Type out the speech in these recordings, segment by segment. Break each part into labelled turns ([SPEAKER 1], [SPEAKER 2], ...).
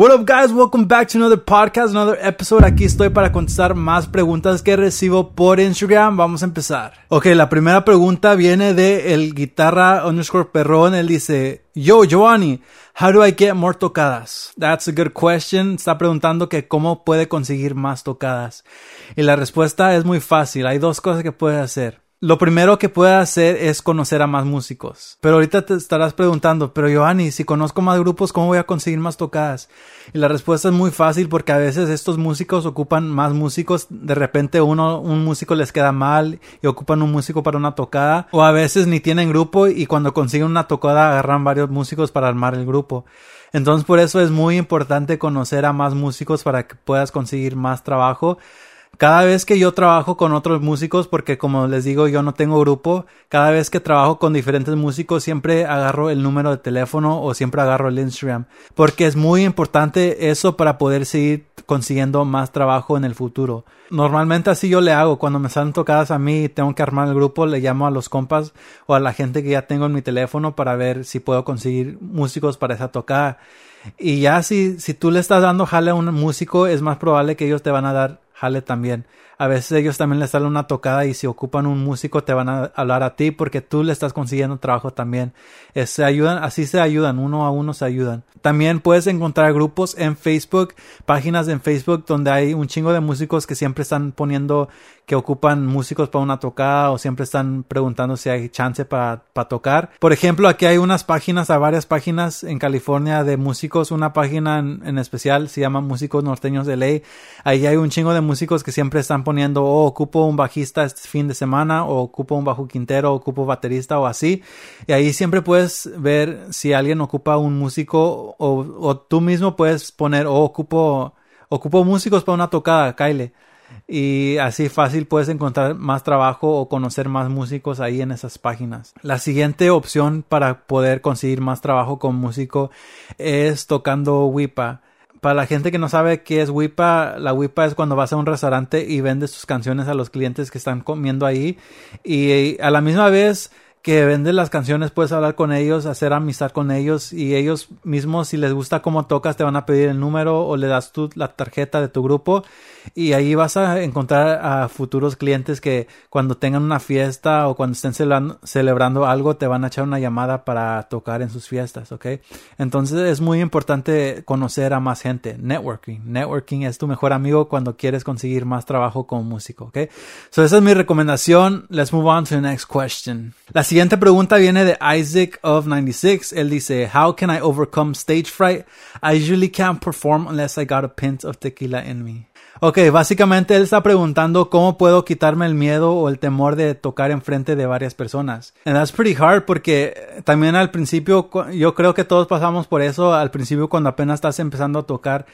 [SPEAKER 1] What up, guys? Welcome back to another podcast, another episode. Aquí estoy para contestar más preguntas que recibo por Instagram. Vamos a empezar. Ok, la primera pregunta viene de el guitarra underscore perrón. Él dice, Yo, Giovanni, how do I get more tocadas? That's a good question. Está preguntando que cómo puede conseguir más tocadas. Y la respuesta es muy fácil. Hay dos cosas que puede hacer. Lo primero que puede hacer es conocer a más músicos. Pero ahorita te estarás preguntando, pero Giovanni, si conozco más grupos, ¿cómo voy a conseguir más tocadas? Y la respuesta es muy fácil porque a veces estos músicos ocupan más músicos. De repente uno, un músico les queda mal y ocupan un músico para una tocada. O a veces ni tienen grupo y cuando consiguen una tocada agarran varios músicos para armar el grupo. Entonces por eso es muy importante conocer a más músicos para que puedas conseguir más trabajo cada vez que yo trabajo con otros músicos, porque como les digo, yo no tengo grupo, cada vez que trabajo con diferentes músicos, siempre agarro el número de teléfono o siempre agarro el Instagram, porque es muy importante eso para poder seguir consiguiendo más trabajo en el futuro. Normalmente así yo le hago, cuando me salen tocadas a mí y tengo que armar el grupo, le llamo a los compas o a la gente que ya tengo en mi teléfono para ver si puedo conseguir músicos para esa tocada. Y ya si, si tú le estás dando jale a un músico, es más probable que ellos te van a dar jale también. A veces ellos también les salen una tocada y si ocupan un músico te van a hablar a ti porque tú le estás consiguiendo trabajo también. Eh, se ayudan, así se ayudan, uno a uno se ayudan. También puedes encontrar grupos en Facebook, páginas en Facebook donde hay un chingo de músicos que siempre están poniendo que ocupan músicos para una tocada o siempre están preguntando si hay chance para tocar. Por ejemplo, aquí hay unas páginas, hay varias páginas en California de músicos, una página en, especial se llama Músicos Norteños de Ley. Ahí hay un chingo de músicos que siempre están poniendo, oh, ocupo un bajista este fin de semana, o ocupo un bajo quintero, ocupo baterista o así. Y ahí siempre puedes ver si alguien ocupa un músico o, o tú mismo puedes poner, oh, ocupo, ocupo músicos para una tocada, Kyle y así fácil puedes encontrar más trabajo o conocer más músicos ahí en esas páginas. La siguiente opción para poder conseguir más trabajo con músico es tocando WIPA. Para la gente que no sabe qué es WIPA, la WIPA es cuando vas a un restaurante y vendes tus canciones a los clientes que están comiendo ahí. Y a la misma vez que venden las canciones, puedes hablar con ellos, hacer amistad con ellos y ellos mismos, si les gusta cómo tocas, te van a pedir el número o le das tú la tarjeta de tu grupo y ahí vas a encontrar a futuros clientes que cuando tengan una fiesta o cuando estén celebrando, algo te van a echar una llamada para tocar en sus fiestas, ¿ok? Entonces es muy importante conocer a más gente, networking. Networking es tu mejor amigo cuando quieres conseguir más trabajo como músico, ¿ok? So esa es mi recomendación. Let's move on to the next question. Siguiente pregunta viene de Isaac of 96. Él dice, How can I overcome stage fright? I usually can't perform unless I got a pint of tequila in me. Ok, básicamente él está preguntando cómo puedo quitarme el miedo o el temor de tocar enfrente de varias personas. And that's pretty hard porque también al principio, yo creo que todos pasamos por eso, al principio cuando apenas estás empezando a tocar,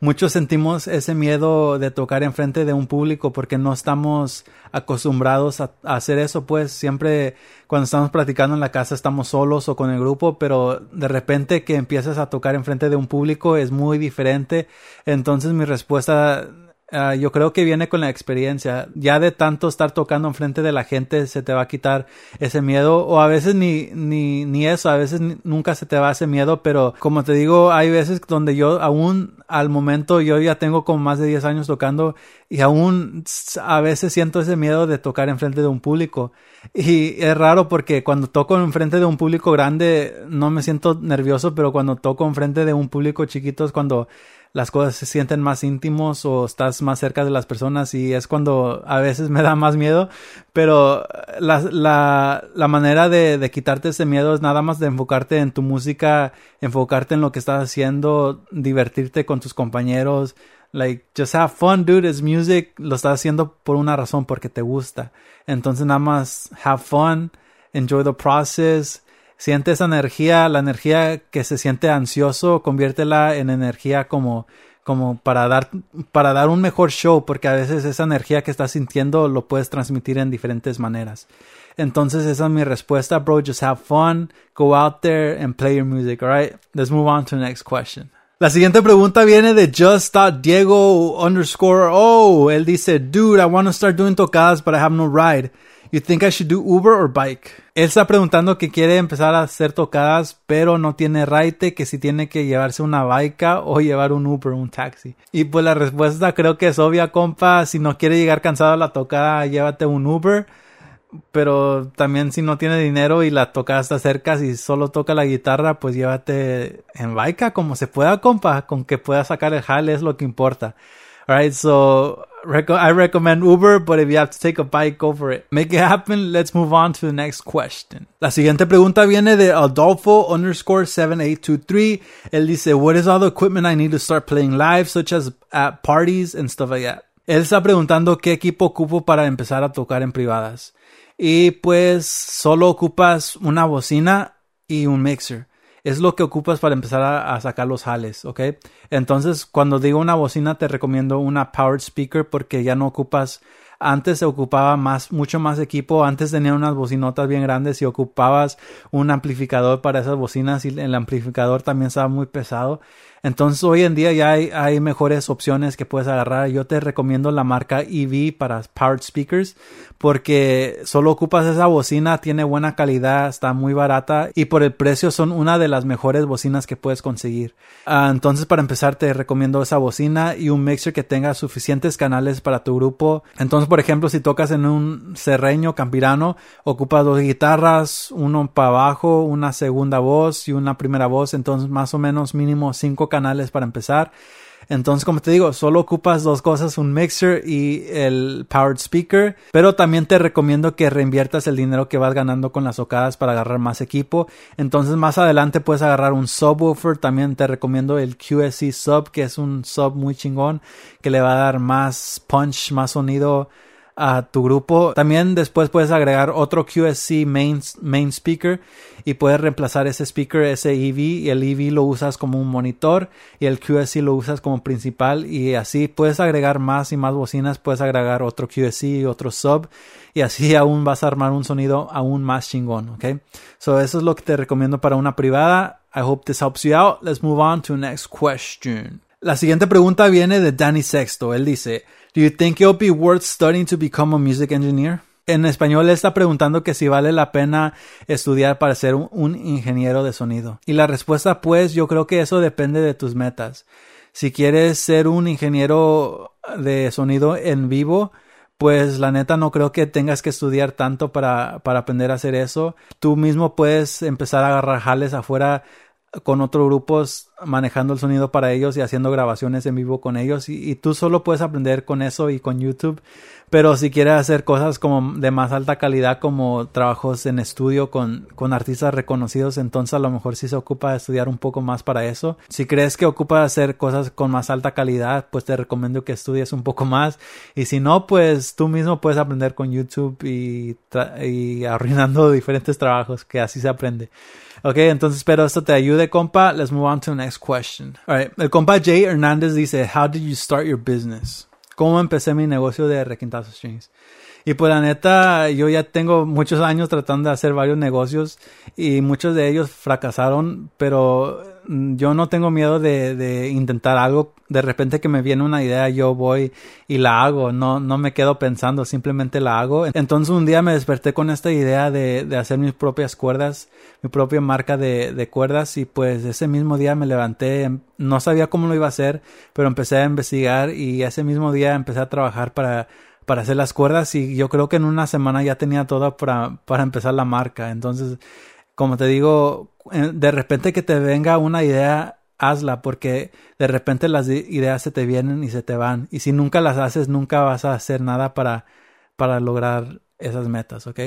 [SPEAKER 1] muchos sentimos ese miedo de tocar enfrente de un público porque no estamos acostumbrados a, hacer eso, pues siempre cuando estamos practicando en la casa estamos solos o con el grupo, pero de repente que empiezas a tocar enfrente de un público es muy diferente. Entonces mi respuesta Ah, yo creo que viene con la experiencia. Ya de tanto estar tocando enfrente de la gente se te va a quitar ese miedo. O a veces ni, ni, ni eso, a veces nunca se te va ese miedo. Pero como te digo, hay veces donde yo aún al momento yo ya tengo como más de 10 años tocando y aún a veces siento ese miedo de tocar enfrente de un público. Y es raro porque cuando toco enfrente de un público grande no me siento nervioso, pero cuando toco enfrente de un público chiquito es cuando las cosas se sienten más íntimos o estás más cerca de las personas y es cuando a veces me da más miedo, pero la, la, la manera de, de, quitarte ese miedo es nada más de enfocarte en tu música, enfocarte en lo que estás haciendo, divertirte con tus compañeros, like just have fun, dude, it's music, lo estás haciendo por una razón, porque te gusta. Entonces nada más have fun, enjoy the process, siente esa energía, la energía que se siente ansioso, conviértela en energía como como para dar para dar un mejor show, porque a veces esa energía que estás sintiendo lo puedes transmitir en diferentes maneras. Entonces esa es mi respuesta, bro. Just have fun, go out there and play your music, alright? Let's move on to the next question. La siguiente pregunta viene de just.diego underscore oh. Él dice, dude, I want to start doing tocadas, but I have no ride. You think I should do Uber or bike? Él está preguntando que quiere empezar a hacer tocadas, pero no tiene raite, que si tiene que llevarse una bike o llevar un Uber, un taxi. Y pues la respuesta creo que es obvia, compa. Si no quiere llegar cansado a la tocada, llévate un Uber pero también si no tiene dinero y la toca hasta cerca, si solo toca la guitarra, pues llévate en baica como se pueda, compa, con que pueda sacar el jale es lo que importa. Alright, so I recommend Uber, but if you have to take a bike, go for it. Make it happen. Let's move on to the next question. La siguiente pregunta viene de Adolfo underscore 7823. Él dice, what is all the equipment I need to start playing live, such as at parties and stuff like that? Él está preguntando qué equipo ocupo para empezar a tocar en privadas y pues solo ocupas una bocina y un mixer. Es lo que ocupas para empezar a, sacar los jales, ¿ok? Entonces, cuando digo una bocina, te recomiendo una powered speaker porque ya no ocupas antes se ocupaba más, mucho más equipo. Antes tenía unas bocinotas bien grandes y ocupabas un amplificador para esas bocinas y el amplificador también estaba muy pesado. Entonces hoy en día ya hay, mejores opciones que puedes agarrar. Yo te recomiendo la marca EV para Powered Speakers porque solo ocupas esa bocina, tiene buena calidad, está muy barata y por el precio son una de las mejores bocinas que puedes conseguir. Ah, entonces para empezar te recomiendo esa bocina y un mixer que tenga suficientes canales para tu grupo. Entonces por ejemplo si tocas en un serreño campirano ocupas dos guitarras, uno para abajo, una segunda voz y una primera voz. Entonces más o menos mínimo cinco canales para empezar. Entonces, como te digo, solo ocupas dos cosas, un mixer y el powered speaker, pero también te recomiendo que reinviertas el dinero que vas ganando con las tocadas para agarrar más equipo. Entonces, más adelante puedes agarrar un subwoofer, también te recomiendo el QSC sub, que es un sub muy chingón, que le va a dar más punch, más sonido a tu grupo. También después puedes agregar otro QSC main, main speaker y puedes reemplazar ese speaker, ese EV, y el EV lo usas como un monitor y el QSC lo usas como principal y así puedes agregar más y más bocinas, puedes agregar otro QSC y otro sub y así aún vas a armar un sonido aún más chingón, ¿ok? So eso es lo que te recomiendo para una privada. I hope this helps you out. Let's move on to the next question. La siguiente pregunta viene de Danny Sexto. Él dice, Do you think it'll be worth studying to become a music engineer? En español está preguntando que si vale la pena estudiar para ser un, ingeniero de sonido. Y la respuesta pues yo creo que eso depende de tus metas. Si quieres ser un ingeniero de sonido en vivo, pues la neta no creo que tengas que estudiar tanto para, para aprender a hacer eso. Tú mismo puedes empezar a agarrar jales afuera con otros grupos manejando el sonido para ellos y haciendo grabaciones en vivo con ellos. Y, tú solo puedes aprender con eso y con YouTube. Pero si quieres hacer cosas como de más alta calidad como trabajos en estudio con, con artistas reconocidos entonces a lo mejor sí se ocupa de estudiar un poco más para eso. Si crees que ocupa hacer cosas con más alta calidad pues te recomiendo que estudies un poco más. Y si no pues tú mismo puedes aprender con YouTube y, y arruinando diferentes trabajos que así se aprende Ok, entonces espero esto te ayude, compa. Let's move on to the next question. All right. El compa Jay Hernández dice, How did you start your business? ¿Cómo empecé mi negocio de requintazo strings? Y pues la neta, yo ya tengo muchos años tratando de hacer varios negocios y muchos de ellos fracasaron, pero yo no tengo miedo de, de, intentar algo. De repente que me viene una idea, yo voy y la hago. No, no me quedo pensando, simplemente la hago. Entonces un día me desperté con esta idea de, de hacer mis propias cuerdas, mi propia marca de, de, cuerdas. Y pues ese mismo día me levanté, no sabía cómo lo iba a hacer, pero empecé a investigar y ese mismo día empecé a trabajar para para hacer las cuerdas y yo creo que en una semana ya tenía todo para, para empezar la marca. Entonces, como te digo, de repente que te venga una idea, hazla, porque de repente las ideas se te vienen y se te van. Y si nunca las haces, nunca vas a hacer nada para, para lograr esas metas, ¿ok?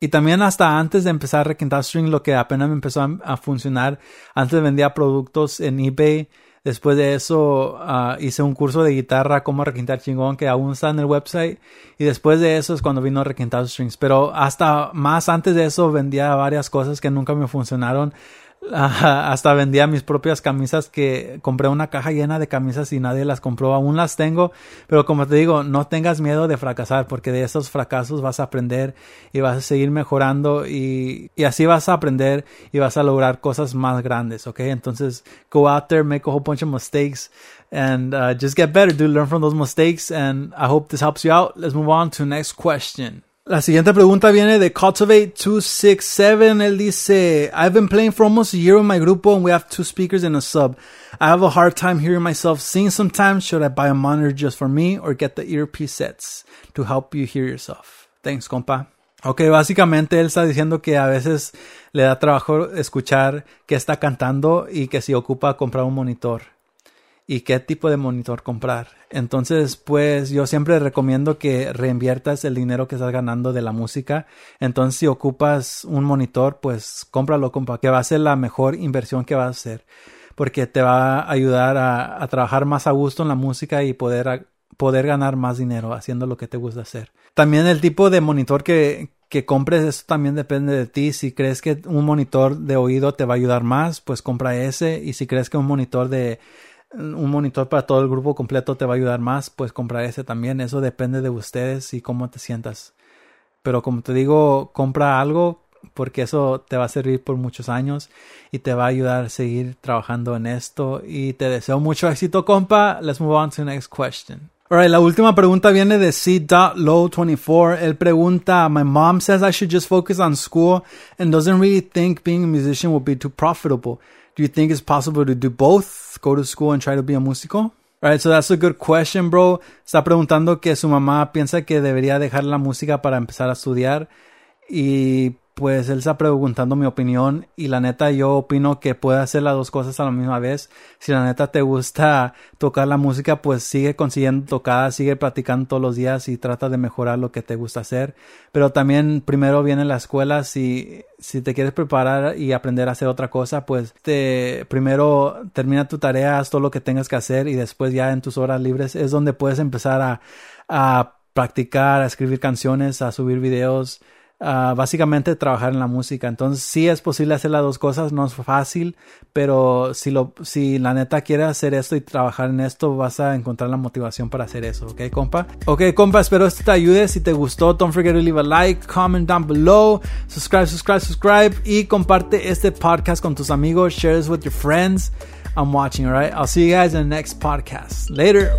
[SPEAKER 1] Y también hasta antes de empezar a requintar string, lo que apenas me empezó a funcionar, antes vendía productos en eBay Después de eso ah, hice un curso de guitarra, cómo requintar chingón, que aún está en el website. Y después de eso es cuando vino Requintado Strings. Pero hasta más antes de eso vendía varias cosas que nunca me funcionaron hasta vendía mis propias camisas que compré una caja llena de camisas y nadie las compró. Aún las tengo, pero como te digo, no tengas miedo de fracasar porque de esos fracasos vas a aprender y vas a seguir mejorando y, y así vas a aprender y vas a lograr cosas más grandes, ¿ok? Entonces, go out there, make a whole bunch of mistakes and uh, just get better, do learn from those mistakes and I hope this helps you out. Let's move on to next question. La siguiente pregunta viene de Cultivate267. Él dice, I've been playing for almost a year with my grupo and we have two speakers and a sub. I have a hard time hearing myself sing sometimes. Should I buy a monitor just for me or get the earpiece sets to help you hear yourself? Thanks, compa. Ok, básicamente él está diciendo que a veces le da trabajo escuchar que está cantando y que si ocupa comprar un monitor y qué tipo de monitor comprar. Entonces, pues yo siempre recomiendo que reinviertas el dinero que estás ganando de la música. Entonces, si ocupas un monitor, pues cómpralo, compa, que va a ser la mejor inversión que vas a hacer. Porque te va a ayudar a, trabajar más a gusto en la música y poder, poder ganar más dinero haciendo lo que te gusta hacer. También el tipo de monitor que, que compres, eso también depende de ti. Si crees que un monitor de oído te va a ayudar más, pues compra ese. Y si crees que un monitor de, un monitor para todo el grupo completo te va a ayudar más, pues compra ese también. Eso depende de ustedes y cómo te sientas. Pero como te digo, compra algo porque eso te va a servir por muchos años y te va a ayudar a seguir trabajando en esto. Y te deseo mucho éxito, compa. Let's move on to the next question. Alright, la última pregunta viene de C.Low24. Él pregunta, My mom says I should just focus on school and doesn't really think being a musician will be too profitable. Do you think it's possible to do both? Go to school and try to be a músico? Right, so that's a good question, bro. Está preguntando que su mamá piensa que debería dejar la música para empezar a estudiar. Y pues él está preguntando mi opinión y la neta yo opino que puede hacer las dos cosas a la misma vez. Si la neta te gusta tocar la música, pues sigue consiguiendo tocadas, sigue practicando todos los días y trata de mejorar lo que te gusta hacer. Pero también primero viene la escuela, si, si te quieres preparar y aprender a hacer otra cosa, pues te, primero termina tu tarea, haz todo lo que tengas que hacer y después ya en tus horas libres es donde puedes empezar a, a practicar, a escribir canciones, a subir videos básicamente trabajar en la música. Entonces sí es posible hacer las dos cosas, no es fácil, pero si, lo, si la neta quiere hacer esto y trabajar en esto, vas a encontrar la motivación para hacer eso, ¿ok, compa? Ok, compa, espero esto te ayude. Si te gustó, don't forget to leave a like, comment down below, subscribe, subscribe, subscribe y comparte este podcast con tus amigos, share this with your friends. I'm watching, alright? I'll see you guys in the next podcast. Later.